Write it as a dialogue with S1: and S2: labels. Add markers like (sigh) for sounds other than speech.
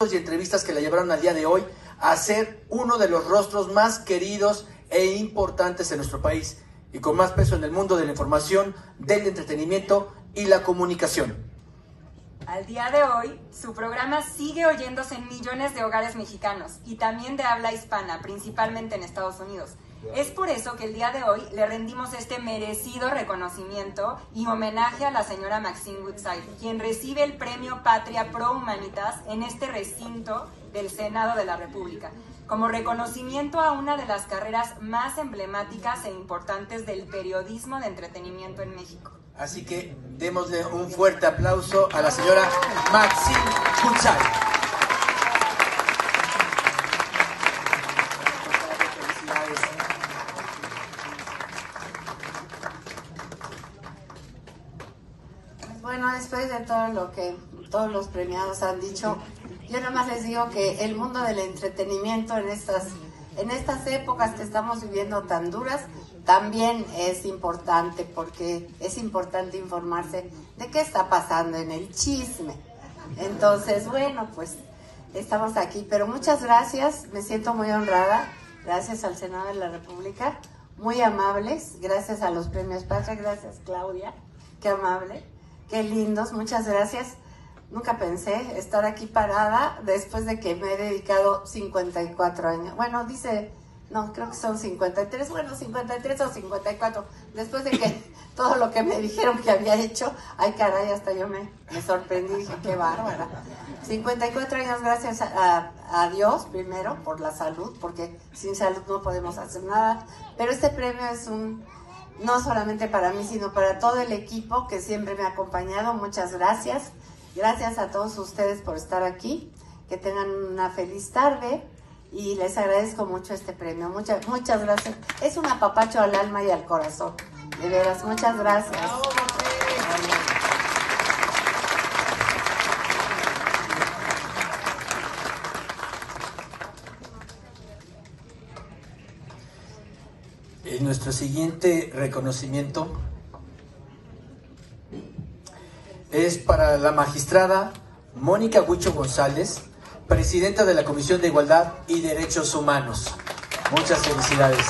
S1: y entrevistas que la llevaron al día de hoy a ser uno de los rostros más queridos e importantes en nuestro país y con más peso en el mundo de la información, del entretenimiento y la comunicación.
S2: Al día de hoy, su programa sigue oyéndose en millones de hogares mexicanos y también de habla hispana, principalmente en Estados Unidos. Es por eso que el día de hoy le rendimos este merecido reconocimiento y homenaje a la señora Maxine Woodside, quien recibe el premio Patria Pro Humanitas en este recinto del Senado de la República, como reconocimiento a una de las carreras más emblemáticas e importantes del periodismo de entretenimiento en México.
S1: Así que démosle un fuerte aplauso a la señora Maxine Woodside.
S3: Bueno, después de todo lo que todos los premiados han dicho, yo nada más les digo que el mundo del entretenimiento en estas, en estas épocas que estamos viviendo tan duras, también es importante porque es importante informarse de qué está pasando en el chisme. Entonces, bueno, pues estamos aquí, pero muchas gracias, me siento muy honrada, gracias al Senado de la República, muy amables, gracias a los premios Patria, gracias Claudia, qué amable. Qué lindos, muchas gracias. Nunca pensé estar aquí parada después de que me he dedicado 54 años. Bueno, dice, no, creo que son 53, bueno, 53 o 54. Después de que (laughs) todo lo que me dijeron que había hecho, ay caray, hasta yo me, me sorprendí, dije, qué bárbara. 54 años gracias a, a Dios primero por la salud, porque sin salud no podemos hacer nada. Pero este premio es un no solamente para mí, sino para todo el equipo que siempre me ha acompañado. Muchas gracias. Gracias a todos ustedes por estar aquí. Que tengan una feliz tarde y les agradezco mucho este premio. Muchas, muchas gracias. Es un apapacho al alma y al corazón. De veras, muchas gracias.
S1: En nuestro siguiente reconocimiento es para la magistrada Mónica Huicho González, presidenta de la Comisión de Igualdad y Derechos Humanos. Muchas felicidades.